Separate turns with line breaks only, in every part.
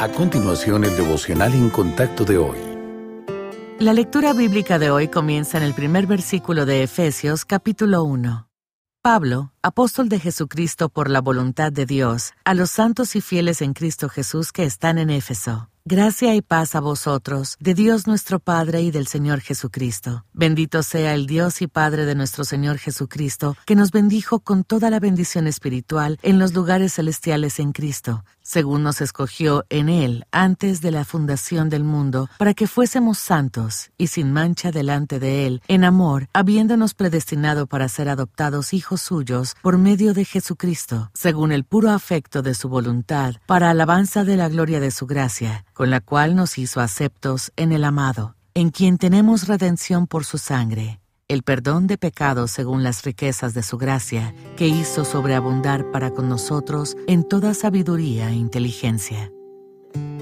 A continuación, el devocional en contacto de hoy.
La lectura bíblica de hoy comienza en el primer versículo de Efesios capítulo 1. Pablo, apóstol de Jesucristo por la voluntad de Dios, a los santos y fieles en Cristo Jesús que están en Éfeso Gracia y paz a vosotros, de Dios nuestro Padre y del Señor Jesucristo. Bendito sea el Dios y Padre de nuestro Señor Jesucristo, que nos bendijo con toda la bendición espiritual en los lugares celestiales en Cristo, según nos escogió en Él antes de la fundación del mundo, para que fuésemos santos y sin mancha delante de Él, en amor, habiéndonos predestinado para ser adoptados hijos suyos por medio de Jesucristo, según el puro afecto de su voluntad, para alabanza de la gloria de su gracia con la cual nos hizo aceptos en el amado, en quien tenemos redención por su sangre, el perdón de pecados según las riquezas de su gracia, que hizo sobreabundar para con nosotros en toda sabiduría e inteligencia.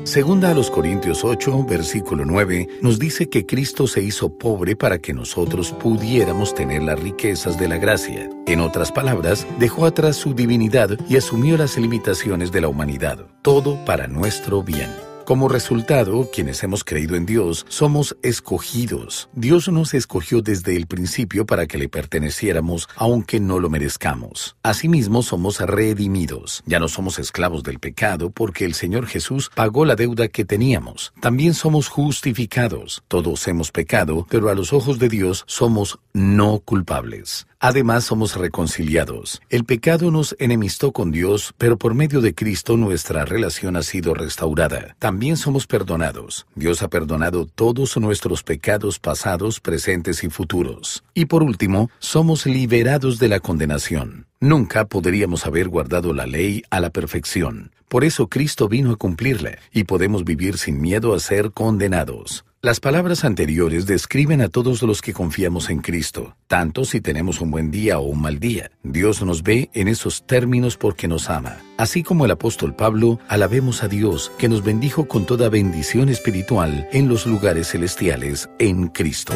Segunda a los Corintios 8, versículo 9, nos dice que Cristo se hizo pobre para que nosotros pudiéramos tener las riquezas de la gracia. En otras palabras, dejó atrás su divinidad y asumió las limitaciones de la humanidad, todo para nuestro bien. Como resultado, quienes hemos creído en Dios somos escogidos. Dios nos escogió desde el principio para que le perteneciéramos, aunque no lo merezcamos. Asimismo, somos redimidos. Ya no somos esclavos del pecado porque el Señor Jesús pagó la deuda que teníamos. También somos justificados. Todos hemos pecado, pero a los ojos de Dios somos no culpables. Además somos reconciliados. El pecado nos enemistó con Dios, pero por medio de Cristo nuestra relación ha sido restaurada. Somos perdonados. Dios ha perdonado todos nuestros pecados pasados, presentes y futuros. Y por último, somos liberados de la condenación. Nunca podríamos haber guardado la ley a la perfección. Por eso Cristo vino a cumplirla, y podemos vivir sin miedo a ser condenados. Las palabras anteriores describen a todos los que confiamos en Cristo, tanto si tenemos un buen día o un mal día. Dios nos ve en esos términos porque nos ama. Así como el apóstol Pablo, alabemos a Dios que nos bendijo con toda bendición espiritual en los lugares celestiales en Cristo.